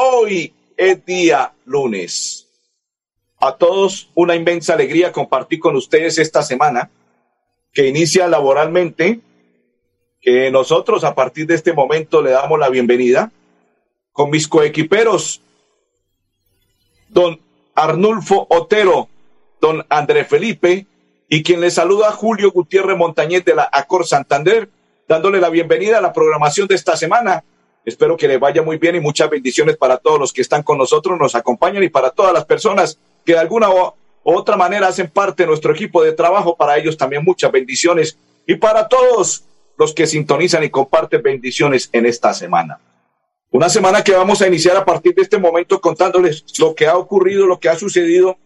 hoy es día lunes. A todos una inmensa alegría compartir con ustedes esta semana que inicia laboralmente, que nosotros a partir de este momento le damos la bienvenida con mis coequiperos, don Arnulfo Otero, don André Felipe y quien le saluda Julio Gutiérrez Montañez de la Acor Santander, dándole la bienvenida a la programación de esta semana Espero que le vaya muy bien y muchas bendiciones para todos los que están con nosotros, nos acompañan y para todas las personas que de alguna u otra manera hacen parte de nuestro equipo de trabajo. Para ellos también muchas bendiciones y para todos los que sintonizan y comparten bendiciones en esta semana. Una semana que vamos a iniciar a partir de este momento contándoles lo que ha ocurrido, lo que ha sucedido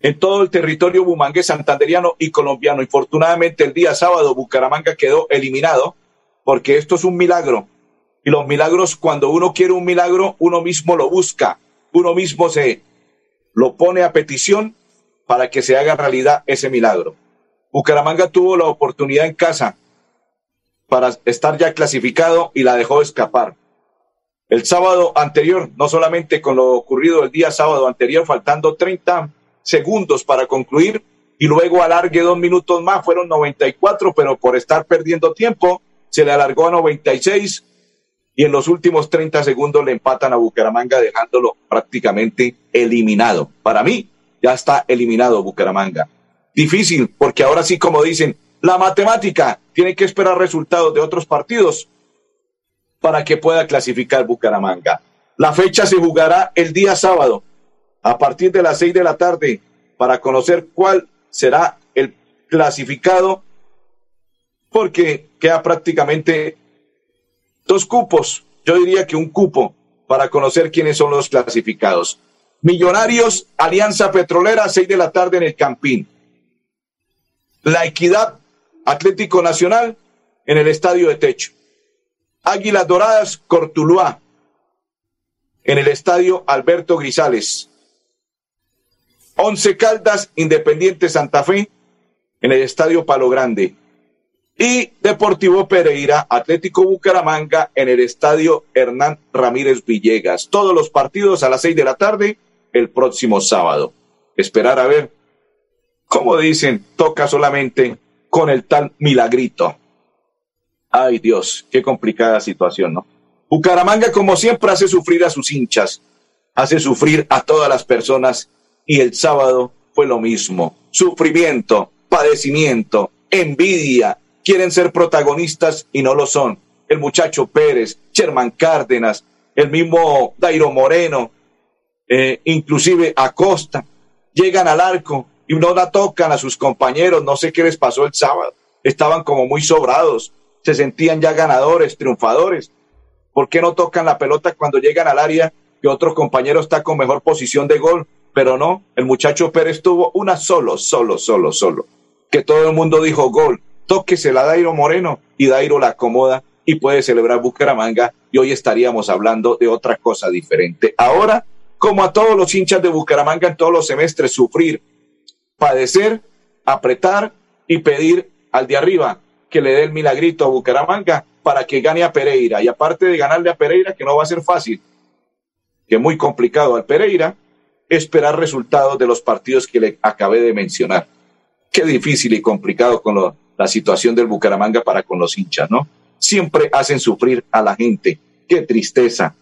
en todo el territorio bumangue santanderiano y colombiano. Infortunadamente el día sábado Bucaramanga quedó eliminado porque esto es un milagro. Y los milagros, cuando uno quiere un milagro, uno mismo lo busca, uno mismo se lo pone a petición para que se haga realidad ese milagro. Bucaramanga tuvo la oportunidad en casa para estar ya clasificado y la dejó escapar. El sábado anterior, no solamente con lo ocurrido el día sábado anterior, faltando 30 segundos para concluir y luego alargue dos minutos más, fueron 94, pero por estar perdiendo tiempo, se le alargó a 96 y en los últimos 30 segundos le empatan a Bucaramanga dejándolo prácticamente eliminado. Para mí ya está eliminado Bucaramanga. Difícil porque ahora sí, como dicen, la matemática tiene que esperar resultados de otros partidos para que pueda clasificar Bucaramanga. La fecha se jugará el día sábado a partir de las seis de la tarde para conocer cuál será el clasificado porque queda prácticamente Dos cupos, yo diría que un cupo para conocer quiénes son los clasificados. Millonarios, Alianza Petrolera, seis de la tarde en el Campín. La Equidad, Atlético Nacional, en el Estadio de Techo. Águilas Doradas, Cortuluá, en el Estadio Alberto Grisales. Once Caldas, Independiente Santa Fe, en el Estadio Palo Grande y Deportivo Pereira, Atlético Bucaramanga en el estadio Hernán Ramírez Villegas. Todos los partidos a las seis de la tarde el próximo sábado. Esperar a ver, como dicen, toca solamente con el tal milagrito. Ay Dios, qué complicada situación, ¿no? Bucaramanga, como siempre, hace sufrir a sus hinchas, hace sufrir a todas las personas y el sábado fue lo mismo. Sufrimiento, padecimiento, envidia, quieren ser protagonistas y no lo son. El muchacho Pérez, Sherman Cárdenas, el mismo Dairo Moreno, eh, inclusive Acosta, llegan al arco y no la tocan a sus compañeros. No sé qué les pasó el sábado. Estaban como muy sobrados, se sentían ya ganadores, triunfadores. ¿Por qué no tocan la pelota cuando llegan al área que otro compañero está con mejor posición de gol? Pero no, el muchacho Pérez tuvo una solo, solo, solo, solo. Que todo el mundo dijo gol tóquesela a Dairo Moreno y Dairo la acomoda y puede celebrar Bucaramanga y hoy estaríamos hablando de otra cosa diferente. Ahora, como a todos los hinchas de Bucaramanga en todos los semestres, sufrir, padecer, apretar y pedir al de arriba que le dé el milagrito a Bucaramanga para que gane a Pereira. Y aparte de ganarle a Pereira, que no va a ser fácil, que es muy complicado al Pereira, esperar resultados de los partidos que le acabé de mencionar. Qué difícil y complicado con los la situación del Bucaramanga para con los hinchas, ¿no? Siempre hacen sufrir a la gente. Qué tristeza,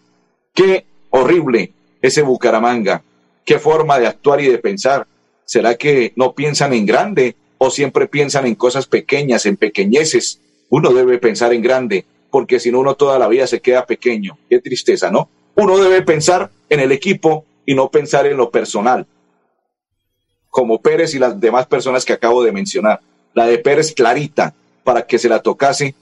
qué horrible ese Bucaramanga, qué forma de actuar y de pensar. ¿Será que no piensan en grande o siempre piensan en cosas pequeñas, en pequeñeces? Uno debe pensar en grande, porque si no uno toda la vida se queda pequeño. Qué tristeza, ¿no? Uno debe pensar en el equipo y no pensar en lo personal, como Pérez y las demás personas que acabo de mencionar la de Pérez clarita para que se la tocase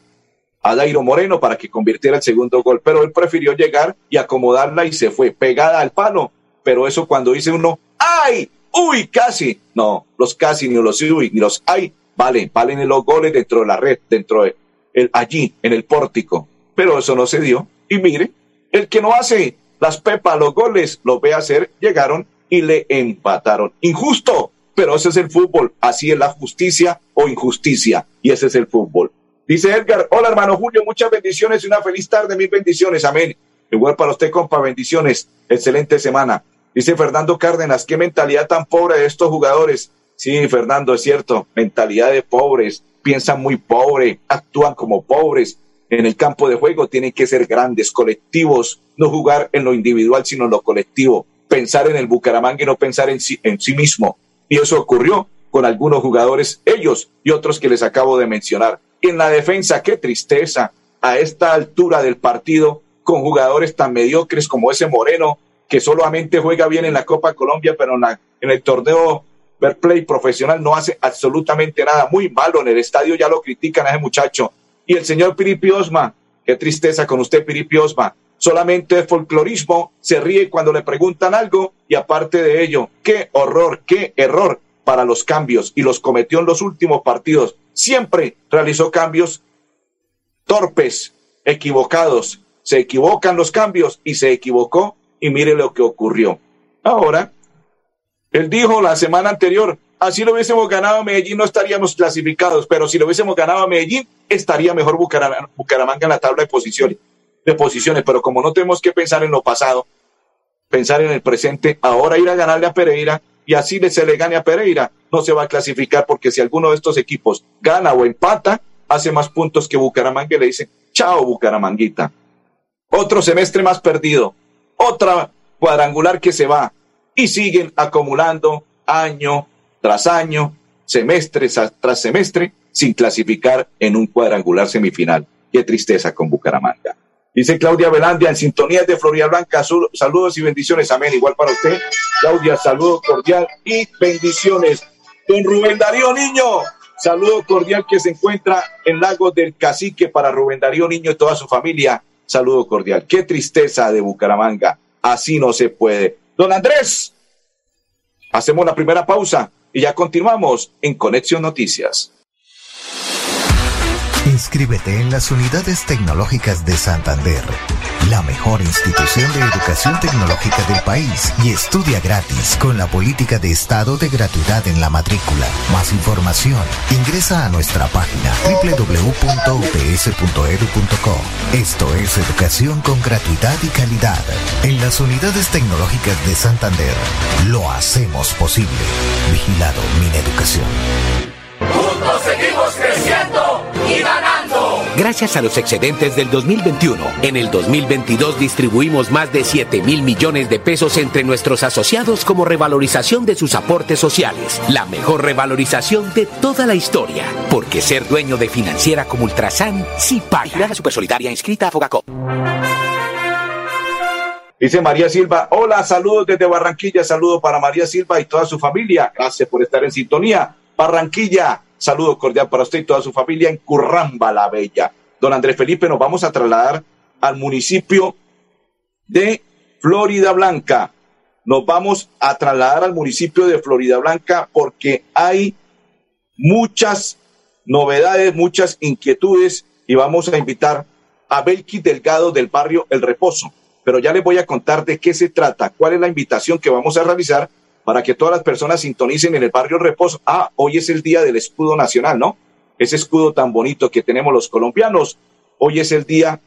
a Dairo Moreno para que convirtiera el segundo gol, pero él prefirió llegar y acomodarla y se fue pegada al palo. Pero eso cuando dice uno, ¡ay! ¡Uy! Casi. No, los casi, ni los uy, ni los ay, valen, valen en los goles dentro de la red, dentro de el, allí, en el pórtico. Pero eso no se dio. Y mire, el que no hace las pepas, los goles, los ve hacer, llegaron y le empataron. Injusto, pero ese es el fútbol. Así es la justicia o injusticia. Y ese es el fútbol. Dice Edgar, hola hermano Julio, muchas bendiciones y una feliz tarde, mil bendiciones, amén. Igual para usted, compa, bendiciones, excelente semana. Dice Fernando Cárdenas, qué mentalidad tan pobre de estos jugadores. Sí, Fernando, es cierto, mentalidad de pobres, piensan muy pobre, actúan como pobres. En el campo de juego tienen que ser grandes, colectivos, no jugar en lo individual, sino en lo colectivo, pensar en el Bucaramanga y no pensar en sí, en sí mismo. Y eso ocurrió con algunos jugadores, ellos y otros que les acabo de mencionar en la defensa, qué tristeza a esta altura del partido con jugadores tan mediocres como ese Moreno, que solamente juega bien en la Copa Colombia, pero en, el torneo Play profesional no hace absolutamente nada. Muy malo en el estadio, ya lo critican a ese muchacho. Y el señor Piripi Osma, qué tristeza con usted, Piripi Osma. Solamente es folclorismo, se ríe cuando le preguntan algo y aparte de ello, qué horror, qué error para los cambios y los cometió en los últimos partidos siempre realizó cambios torpes, equivocados. Se equivocan los cambios y se equivocó y mire lo que ocurrió. Ahora, él dijo la semana anterior, así lo hubiésemos ganado a Medellín no estaríamos clasificados, pero si lo hubiésemos ganado a Medellín estaría mejor Bucaramanga en la tabla de posiciones, de posiciones, pero como no tenemos que pensar en lo pasado, pensar en el presente, ahora ir a ganarle a Pereira y así se le gane a Pereira, no se va a clasificar porque si alguno de estos equipos gana o empata, hace más puntos que Bucaramanga y le dicen, chao Bucaramanguita. Otro semestre más perdido, otra cuadrangular que se va y siguen acumulando año tras año, semestre tras semestre, sin clasificar en un cuadrangular semifinal. Qué tristeza con Bucaramanga. Dice Claudia Velandia, en sintonía de Florida Blanca, saludos y bendiciones. Amén. Igual para usted. Claudia, saludo cordial y bendiciones. Don Rubén Darío Niño, saludo cordial que se encuentra en Lagos del Cacique para Rubén Darío Niño y toda su familia. Saludo cordial. Qué tristeza de Bucaramanga. Así no se puede. Don Andrés, hacemos la primera pausa y ya continuamos en Conexión Noticias. Inscríbete en las unidades tecnológicas de Santander, la mejor institución de educación tecnológica del país y estudia gratis con la política de estado de gratuidad en la matrícula. Más información, ingresa a nuestra página www.ups.edu.co. Esto es educación con gratuidad y calidad. En las unidades tecnológicas de Santander, lo hacemos posible. Vigilado Mineducación. Juntos seguimos creciendo y ganando. Gracias a los excedentes del 2021, en el 2022 distribuimos más de 7 mil millones de pesos entre nuestros asociados como revalorización de sus aportes sociales. La mejor revalorización de toda la historia. Porque ser dueño de financiera como Ultrasan sí paga. La Supersolidaria inscrita a Fogacop. Dice María Silva, hola, saludos desde Barranquilla, saludos para María Silva y toda su familia. Gracias por estar en sintonía. Barranquilla. Saludo cordial para usted y toda su familia en Curramba la Bella. Don Andrés Felipe, nos vamos a trasladar al municipio de Florida Blanca. Nos vamos a trasladar al municipio de Florida Blanca porque hay muchas novedades, muchas inquietudes y vamos a invitar a Belki Delgado del barrio El Reposo. Pero ya les voy a contar de qué se trata, cuál es la invitación que vamos a realizar para que todas las personas sintonicen en el barrio Reposo. Ah, hoy es el día del escudo nacional, ¿no? Ese escudo tan bonito que tenemos los colombianos. Hoy es el día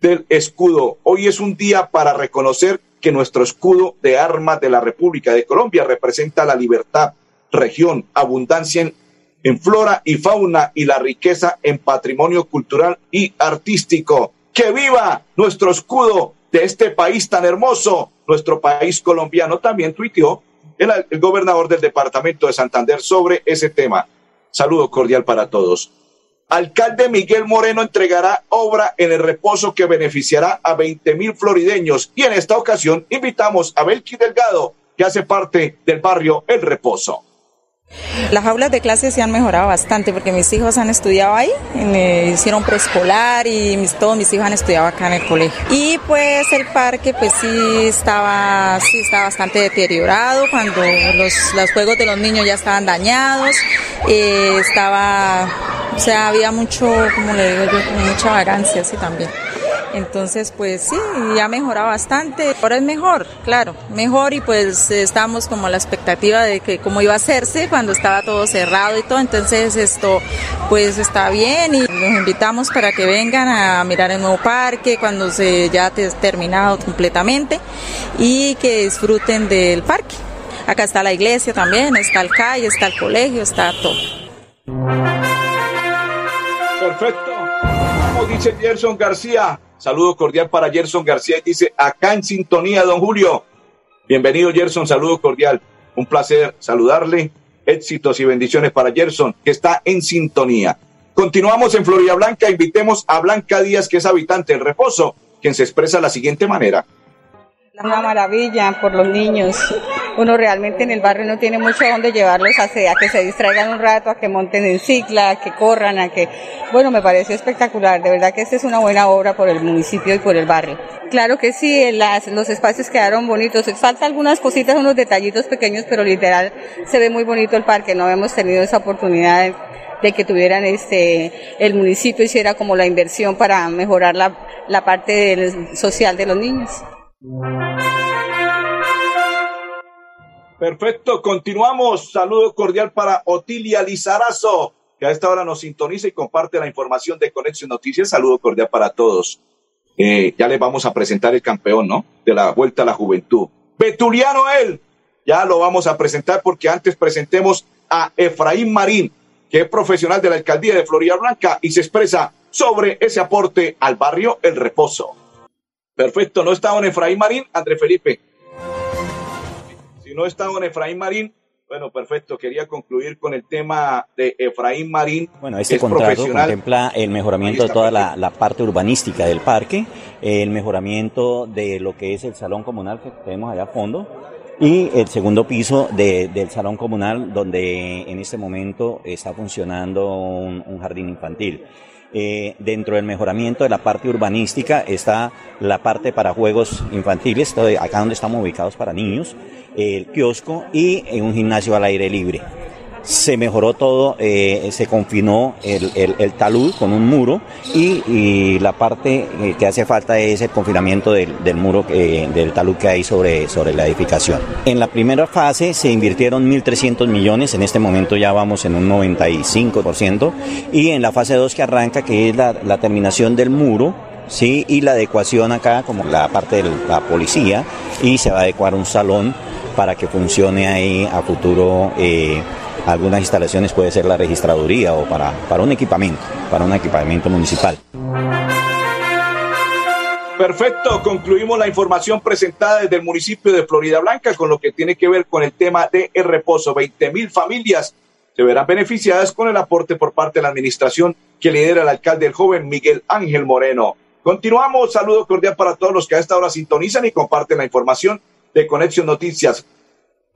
del escudo. Hoy es un día para reconocer que nuestro escudo de armas de la República de Colombia representa la libertad, región, abundancia en, en flora y fauna y la riqueza en patrimonio cultural y artístico. ¡Que viva nuestro escudo de este país tan hermoso! Nuestro país colombiano también tuiteó el, gobernador del departamento de Santander sobre ese tema. Saludo cordial para todos. Alcalde Miguel Moreno entregará obra en el reposo que beneficiará a 20 mil florideños y en esta ocasión invitamos a Belki Delgado, que hace parte del barrio El Reposo. Las aulas de clase se han mejorado bastante porque mis hijos han estudiado ahí, me hicieron preescolar y mis, todos mis hijos han estudiado acá en el colegio. Y pues el parque pues sí estaba, sí estaba bastante deteriorado cuando los, los juegos de los niños ya estaban dañados, eh, estaba, o sea, había mucho, como le digo yo, mucha vagancia así también. Entonces, pues sí, ya mejorado bastante. Ahora es mejor, claro, mejor y pues estamos como a la expectativa de que cómo iba a hacerse cuando estaba todo cerrado y todo. Entonces esto pues está bien y los invitamos para que vengan a mirar el nuevo parque cuando se ya ha terminado completamente y que disfruten del parque. Acá está la iglesia también, está el calle, está el colegio, está todo. Perfecto. Dice Gerson García, Saludo cordial para Gerson García y dice, acá en sintonía, don Julio. Bienvenido, Gerson, saludo cordial. Un placer saludarle. Éxitos y bendiciones para Gerson, que está en sintonía. Continuamos en Florida Blanca. Invitemos a Blanca Díaz, que es habitante del reposo, quien se expresa de la siguiente manera. Una maravilla por los niños. Uno realmente en el barrio no tiene mucho donde llevarlos a, que se distraigan un rato, a que monten en cicla, a que corran, a que... Bueno, me pareció espectacular. De verdad que esta es una buena obra por el municipio y por el barrio. Claro que sí, las, los espacios quedaron bonitos. Falta algunas cositas, unos detallitos pequeños, pero literal se ve muy bonito el parque. No hemos tenido esa oportunidad de, de que tuvieran este, el municipio hiciera como la inversión para mejorar la, la parte del, social de los niños. Perfecto, continuamos. Saludo cordial para Otilia Lizarazo, que a esta hora nos sintoniza y comparte la información de Conexión Noticias. Saludo cordial para todos. Eh, ya les vamos a presentar el campeón, ¿no? De la Vuelta a la Juventud. Betuliano él. Ya lo vamos a presentar porque antes presentemos a Efraín Marín, que es profesional de la alcaldía de Florida Blanca y se expresa sobre ese aporte al barrio El Reposo. Perfecto, no está don Efraín Marín, André Felipe. Si no está don Efraín Marín, bueno, perfecto. Quería concluir con el tema de Efraín Marín. Bueno, este contrato contempla el mejoramiento de toda la, la, parte urbanística del parque, el mejoramiento de lo que es el salón comunal que tenemos allá a fondo y el segundo piso de, del salón comunal donde en este momento está funcionando un, un jardín infantil. Eh, dentro del mejoramiento de la parte urbanística está la parte para juegos infantiles, acá donde estamos ubicados para niños, el kiosco y un gimnasio al aire libre se mejoró todo, eh, se confinó el, el, talud con un muro y, la parte eh, que hace falta es el confinamiento del, muro del talud que hay sobre, sobre la edificación. En la primera fase se invirtieron 1.300 millones, en este momento ya vamos en un 95% y en la fase 2 que arranca, que es la, la terminación del muro, sí, y la adecuación acá como la parte de la policía y se va a adecuar un salón para que funcione ahí a futuro. Eh, algunas instalaciones puede ser la registraduría o para, para un equipamiento, para un equipamiento municipal. Perfecto, concluimos la información presentada desde el municipio de Florida Blanca con lo que tiene que ver con el tema de el reposo. 20 mil familias se verán beneficiadas con el aporte por parte de la administración que lidera el alcalde el joven Miguel Ángel Moreno. Continuamos, saludo cordial para todos los que a esta hora sintonizan y comparten la información de Conexión Noticias.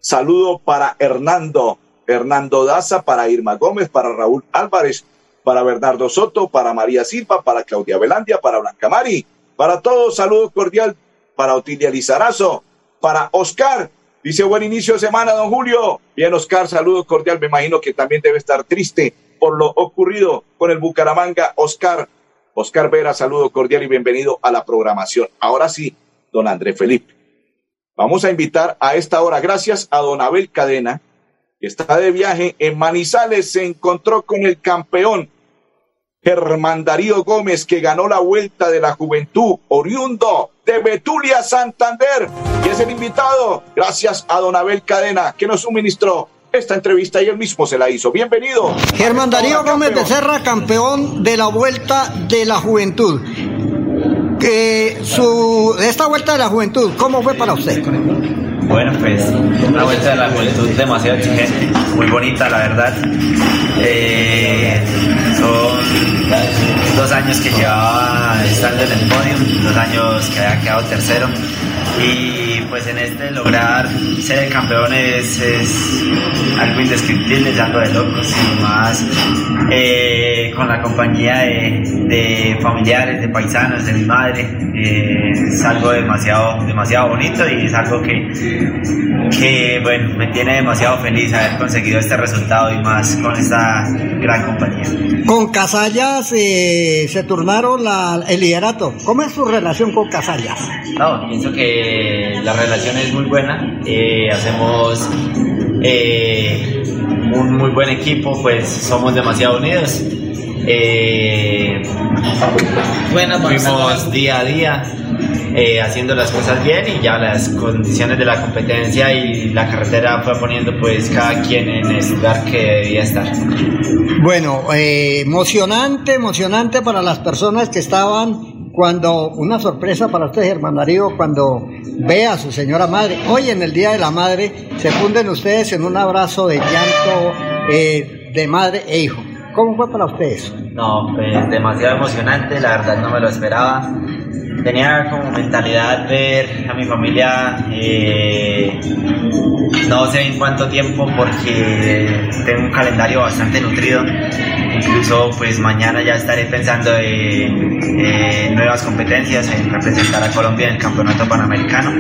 Saludo para Hernando Hernando Daza, para Irma Gómez, para Raúl Álvarez, para Bernardo Soto, para María Silva, para Claudia Velandia, para Blanca Mari, para todos, saludo cordial, para Otilia Lizarazo, para Oscar, dice buen inicio de semana, don Julio. Bien, Oscar, saludo cordial, me imagino que también debe estar triste por lo ocurrido con el Bucaramanga, Oscar. Oscar Vera, saludo cordial y bienvenido a la programación. Ahora sí, don André Felipe. Vamos a invitar a esta hora, gracias a don Abel Cadena, está de viaje en Manizales, se encontró con el campeón Germán Darío Gómez, que ganó la Vuelta de la Juventud, oriundo de Betulia, Santander, y es el invitado, gracias a Don Abel Cadena, que nos suministró esta entrevista y él mismo se la hizo. Bienvenido. Germán Darío Gómez de Serra, campeón de la Vuelta de la Juventud. Que su, esta Vuelta de la Juventud, ¿cómo fue para usted? Bueno, pues una vuelta de la juventud demasiado exigente, muy bonita la verdad. Eh, son dos años que llevaba estando en el podio, dos años que había quedado tercero y pues en este lograr ser campeones es algo indescriptible, es algo de locos y más eh, con la compañía de, familiares, de paisanos, de mi madre, eh, es algo demasiado, demasiado bonito y es algo que, que bueno, me tiene demasiado feliz haber conseguido este resultado y más con esta gran compañía. Con Casallas eh, se turnaron el liderato. ¿Cómo es su relación con Casallas? No, pienso que la relación es muy buena. Eh, hacemos eh, un muy buen equipo, pues somos demasiado unidos. Eh, bueno, fuimos día a día eh, haciendo las cosas bien y ya las condiciones de la competencia y la carretera fue poniendo pues cada quien en el lugar que debía estar. Bueno, eh, emocionante, emocionante para las personas que estaban cuando, una sorpresa para usted, Germán Darío, cuando ve a su señora madre, hoy en el Día de la Madre, se funden ustedes en un abrazo de llanto eh, de madre e hijo. ¿Cómo fue para ustedes? No, pues demasiado emocionante, la verdad no me lo esperaba tenía como mentalidad ver a mi familia eh, no sé en cuánto tiempo porque tengo un calendario bastante nutrido. Incluso pues mañana ya estaré pensando en nuevas competencias en representar a Colombia en el campeonato panamericano.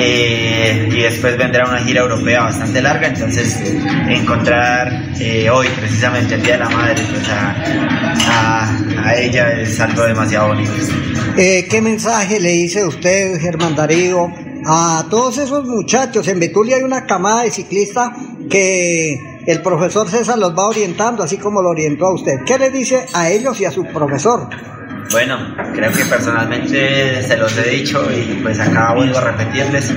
Eh, y después vendrá una gira europea bastante larga, entonces encontrar eh, hoy precisamente el Día de la Madre pues a, ella es algo demasiado bonito. Eh, ¿Qué mensaje le dice usted, Germán Darío, a todos esos muchachos? En Betulia hay una camada de ciclistas que el profesor César los va orientando, así como lo orientó a usted. ¿Qué le dice a ellos y a su profesor? Bueno, creo que personalmente se los he dicho y pues acá vuelvo a repetirles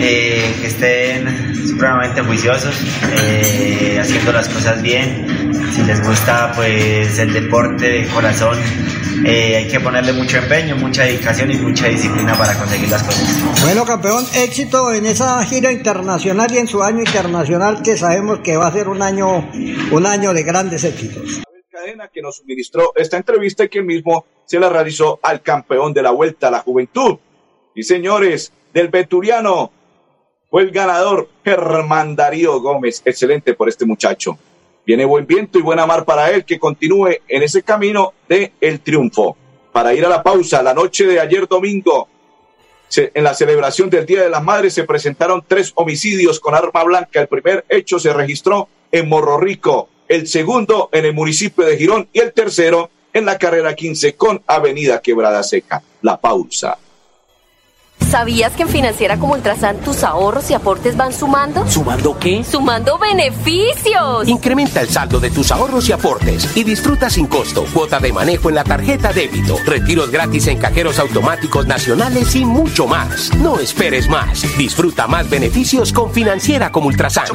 eh, que estén supremamente juiciosos, eh, haciendo las cosas bien. Si les gusta pues el deporte de corazón, eh, hay que ponerle mucho empeño, mucha dedicación y mucha disciplina para conseguir las cosas. Bueno, campeón, éxito en esa gira internacional y en su año internacional que sabemos que va a ser un año, un año de grandes éxitos que nos suministró esta entrevista y que mismo se la realizó al campeón de la Vuelta a la Juventud. Y señores, del Beturiano fue el ganador Germán Darío Gómez. Excelente por este muchacho. Viene buen viento y buena mar para él que continúe en ese camino de el triunfo. Para ir a la pausa, la noche de ayer domingo, en la celebración del Día de las Madres se presentaron tres homicidios con arma blanca. El primer hecho se registró en Morro Rico, el segundo en el municipio de Girón y el tercero en la carrera 15 con Avenida Quebrada Seca. La pausa. ¿Sabías que en Financiera como Ultrasan tus ahorros y aportes van sumando? ¿Sumando qué? ¡Sumando beneficios! Incrementa el saldo de tus ahorros y aportes y disfruta sin costo cuota de manejo en la tarjeta débito, retiros gratis en cajeros automáticos nacionales y mucho más. No esperes más. Disfruta más beneficios con Financiera como Ultrasan.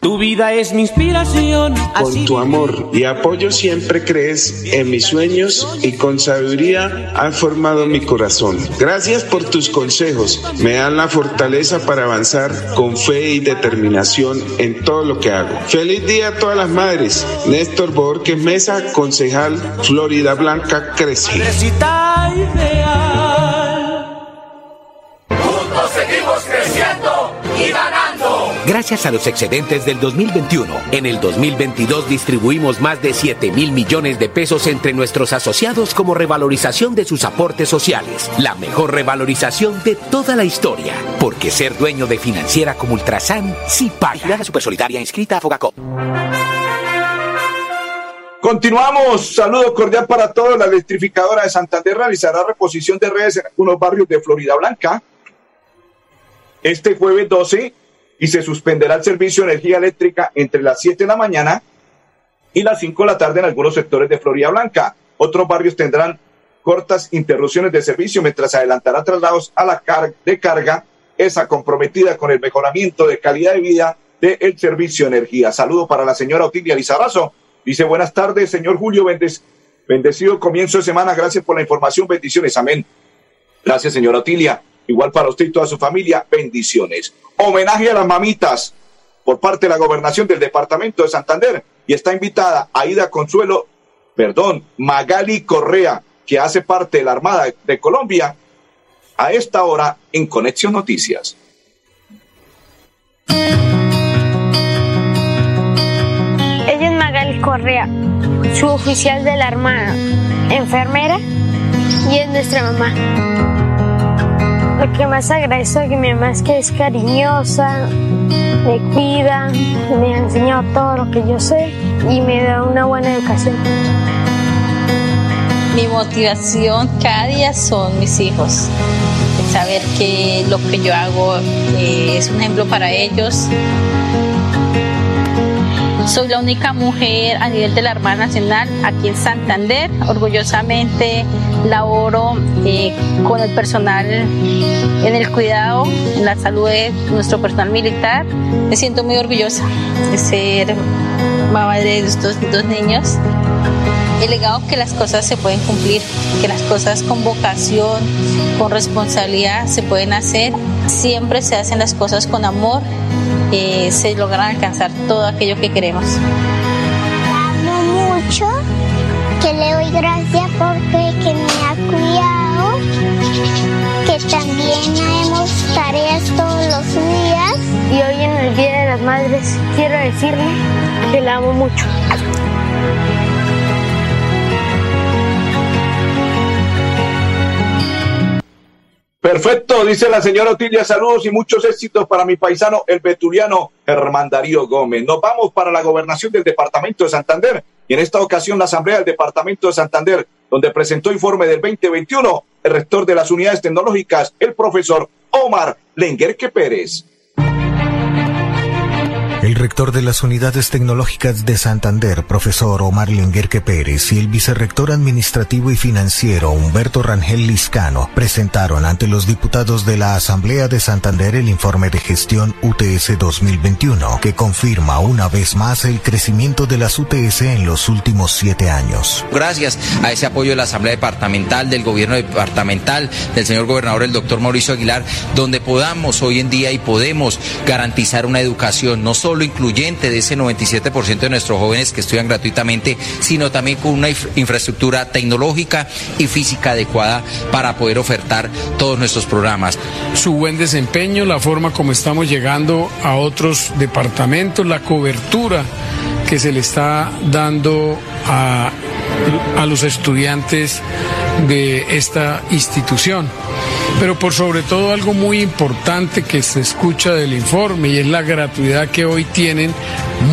Tu vida es mi inspiración. Con tu amor y apoyo siempre crees en mis sueños y con sabiduría has formado mi corazón. Gracias Gracias por tus consejos. Me dan la fortaleza para avanzar con fe y determinación en todo lo que hago. Feliz día a todas las madres. Néstor Borges Mesa, concejal Florida Blanca Crece. Gracias a los excedentes del 2021, en el 2022 distribuimos más de 7 mil millones de pesos entre nuestros asociados como revalorización de sus aportes sociales. La mejor revalorización de toda la historia. Porque ser dueño de financiera como Ultrasan sí paga. la Supersolidaria inscrita a Fogacop. Continuamos. Saludo cordial para todos. La electrificadora de Santander realizará reposición de redes en algunos barrios de Florida Blanca. Este jueves 12 y se suspenderá el servicio de energía eléctrica entre las 7 de la mañana y las 5 de la tarde en algunos sectores de Florida Blanca. Otros barrios tendrán cortas interrupciones de servicio mientras adelantará traslados a la carga de carga, esa comprometida con el mejoramiento de calidad de vida del servicio de energía. Saludo para la señora Otilia Lizarazo. Dice, buenas tardes, señor Julio Bendecido comienzo de semana. Gracias por la información. Bendiciones. Amén. Gracias, señora Otilia. Igual para usted y toda su familia, bendiciones. Homenaje a las mamitas por parte de la gobernación del departamento de Santander y está invitada Aida Consuelo, perdón, Magali Correa, que hace parte de la Armada de Colombia, a esta hora en Conexión Noticias. Ella es Magali Correa, su oficial de la Armada, enfermera y es nuestra mamá. Lo que más agradezco es que mi mamá es que es cariñosa, me cuida, me ha enseñado todo lo que yo sé y me da una buena educación. Mi motivación cada día son mis hijos. Saber que lo que yo hago eh, es un ejemplo para ellos. Soy la única mujer a nivel de la Armada Nacional aquí en Santander. Orgullosamente laboro eh, con el personal en el cuidado, en la salud de nuestro personal militar. Me siento muy orgullosa de ser mamá de estos dos niños el legado que las cosas se pueden cumplir, que las cosas con vocación, con responsabilidad se pueden hacer. Siempre se hacen las cosas con amor, eh, se logran alcanzar todo aquello que queremos. Amo mucho, que le doy gracias que me ha cuidado, que también hacemos tareas todos los días. Y hoy en el Día de las Madres quiero decirle que la amo mucho. Perfecto, dice la señora Otilia, saludos y muchos éxitos para mi paisano, el veturiano Germán Darío Gómez. Nos vamos para la gobernación del departamento de Santander y en esta ocasión la asamblea del departamento de Santander, donde presentó informe del 2021 el rector de las unidades tecnológicas, el profesor Omar Lenguerque Pérez. El rector de las unidades tecnológicas de Santander, profesor Omar Lenguerque Pérez, y el vicerrector administrativo y financiero Humberto Rangel Liscano presentaron ante los diputados de la Asamblea de Santander el informe de gestión UTS 2021, que confirma una vez más el crecimiento de las UTS en los últimos siete años. Gracias a ese apoyo de la Asamblea Departamental, del gobierno departamental, del señor gobernador, el doctor Mauricio Aguilar, donde podamos hoy en día y podemos garantizar una educación no solo incluyente de ese 97% de nuestros jóvenes que estudian gratuitamente, sino también con una infraestructura tecnológica y física adecuada para poder ofertar todos nuestros programas. Su buen desempeño, la forma como estamos llegando a otros departamentos, la cobertura que se le está dando a, a los estudiantes de esta institución. Pero por sobre todo algo muy importante que se escucha del informe y es la gratuidad que hoy tienen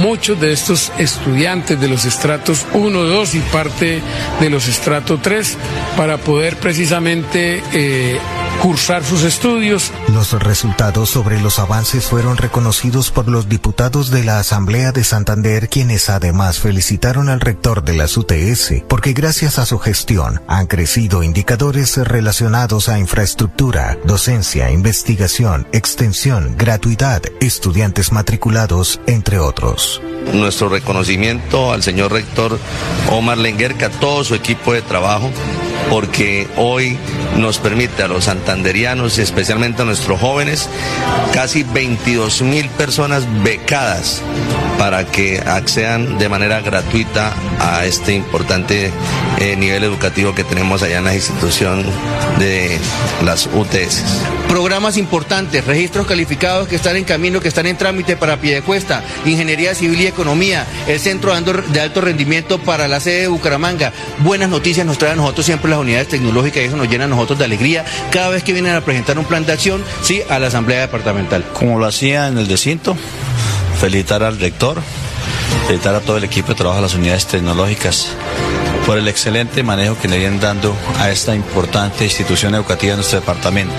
muchos de estos estudiantes de los estratos 1, 2 y parte de los estratos 3 para poder precisamente eh, cursar sus estudios. Los resultados sobre los avances fueron reconocidos por los diputados de la Asamblea de Santander, quienes además felicitaron al rector de las UTS, porque gracias a su gestión han crecido indicadores relacionados a infraestructura, docencia, investigación, extensión, gratuidad, estudiantes matriculados, entre otros. Nuestro reconocimiento al señor rector Omar Lenguerca, a todo su equipo de trabajo, porque hoy nos permite a los santanderianos y especialmente a nuestros jóvenes casi 22 mil personas becadas para que accedan de manera gratuita a este importante eh, nivel educativo que tenemos allá en la institución de las UTS. Programas importantes, registros calificados que están en camino, que están en trámite para Piedecuesta, Ingeniería Civil y Economía, el Centro de Alto Rendimiento para la sede de Bucaramanga. Buenas noticias nos traen a nosotros siempre las unidades tecnológicas y eso nos llena a nosotros de alegría cada vez que vienen a presentar un plan de acción, sí, a la Asamblea Departamental. Como lo hacía en el decinto, felicitar al rector, felicitar a todo el equipo de trabajo de las unidades tecnológicas por el excelente manejo que le vienen dando a esta importante institución educativa de nuestro departamento.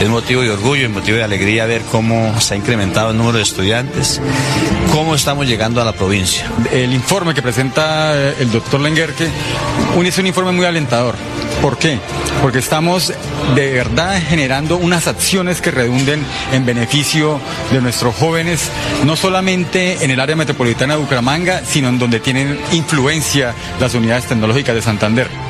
Es motivo de orgullo y motivo de alegría ver cómo se ha incrementado el número de estudiantes, cómo estamos llegando a la provincia. El informe que presenta eh, el doctor Lenguerque es un informe muy alentador. ¿Por qué? Porque estamos de verdad generando unas acciones que redunden en beneficio de nuestros jóvenes, no solamente en el área metropolitana de Bucaramanga, sino en donde tienen influencia las unidades tecnológicas de Santander.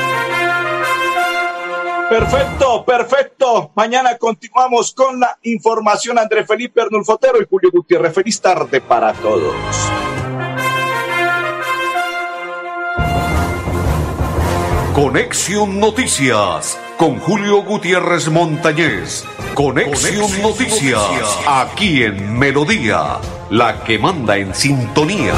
Perfecto, perfecto. Mañana continuamos con la información. André Felipe Arnulfotero y Julio Gutiérrez. Feliz tarde para todos. Conexión Noticias con Julio Gutiérrez Montañez. Conexión, Noticias, aquí en Melodía, la que manda en sintonía.